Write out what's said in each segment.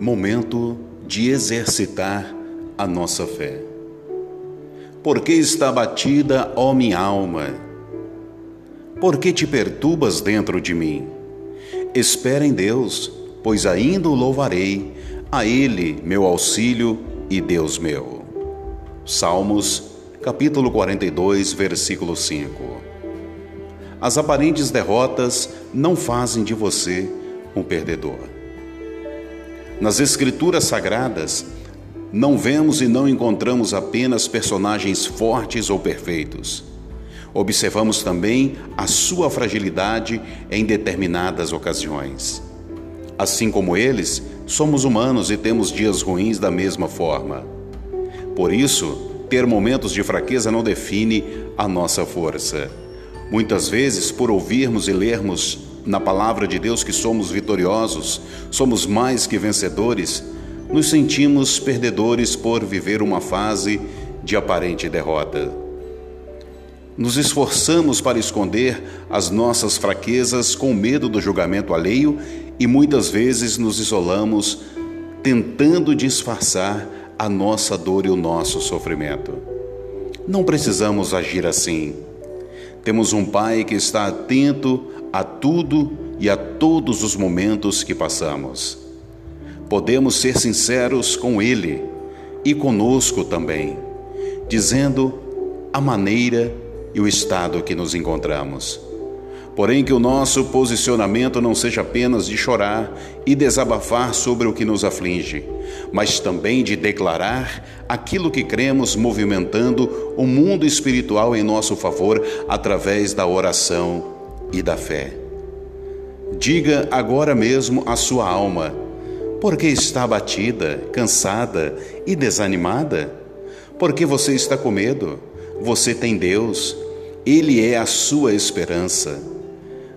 Momento de exercitar a nossa fé. Por que está batida, ó minha alma? Por que te perturbas dentro de mim? Espera em Deus, pois ainda o louvarei, a Ele meu auxílio e Deus meu. Salmos, capítulo 42, versículo 5. As aparentes derrotas não fazem de você um perdedor. Nas Escrituras Sagradas, não vemos e não encontramos apenas personagens fortes ou perfeitos. Observamos também a sua fragilidade em determinadas ocasiões. Assim como eles, somos humanos e temos dias ruins da mesma forma. Por isso, ter momentos de fraqueza não define a nossa força. Muitas vezes, por ouvirmos e lermos na palavra de Deus que somos vitoriosos, somos mais que vencedores, nos sentimos perdedores por viver uma fase de aparente derrota. Nos esforçamos para esconder as nossas fraquezas com medo do julgamento alheio e muitas vezes nos isolamos tentando disfarçar a nossa dor e o nosso sofrimento. Não precisamos agir assim. Temos um Pai que está atento a tudo e a todos os momentos que passamos. Podemos ser sinceros com Ele e conosco também, dizendo a maneira e o estado que nos encontramos. Porém, que o nosso posicionamento não seja apenas de chorar e desabafar sobre o que nos aflige, mas também de declarar aquilo que cremos, movimentando o mundo espiritual em nosso favor através da oração e da fé. Diga agora mesmo à sua alma: por que está abatida, cansada e desanimada? Porque você está com medo? Você tem Deus, Ele é a sua esperança.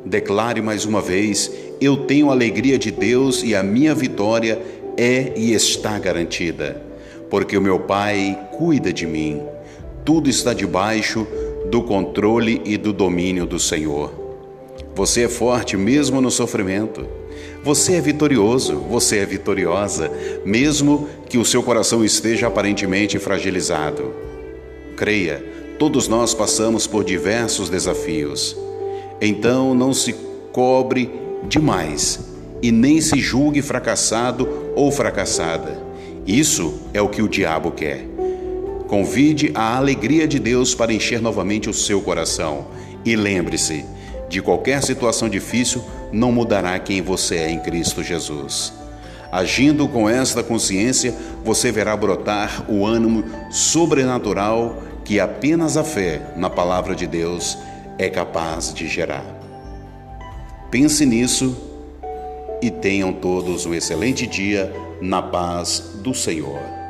Declare mais uma vez: Eu tenho a alegria de Deus e a minha vitória é e está garantida, porque o meu Pai cuida de mim. Tudo está debaixo do controle e do domínio do Senhor. Você é forte mesmo no sofrimento. Você é vitorioso, você é vitoriosa, mesmo que o seu coração esteja aparentemente fragilizado. Creia, todos nós passamos por diversos desafios. Então não se cobre demais e nem se julgue fracassado ou fracassada. Isso é o que o diabo quer. Convide a alegria de Deus para encher novamente o seu coração. E lembre-se, de qualquer situação difícil, não mudará quem você é em Cristo Jesus. Agindo com esta consciência, você verá brotar o ânimo sobrenatural que apenas a fé na palavra de Deus é capaz de gerar. Pense nisso e tenham todos um excelente dia na paz do Senhor.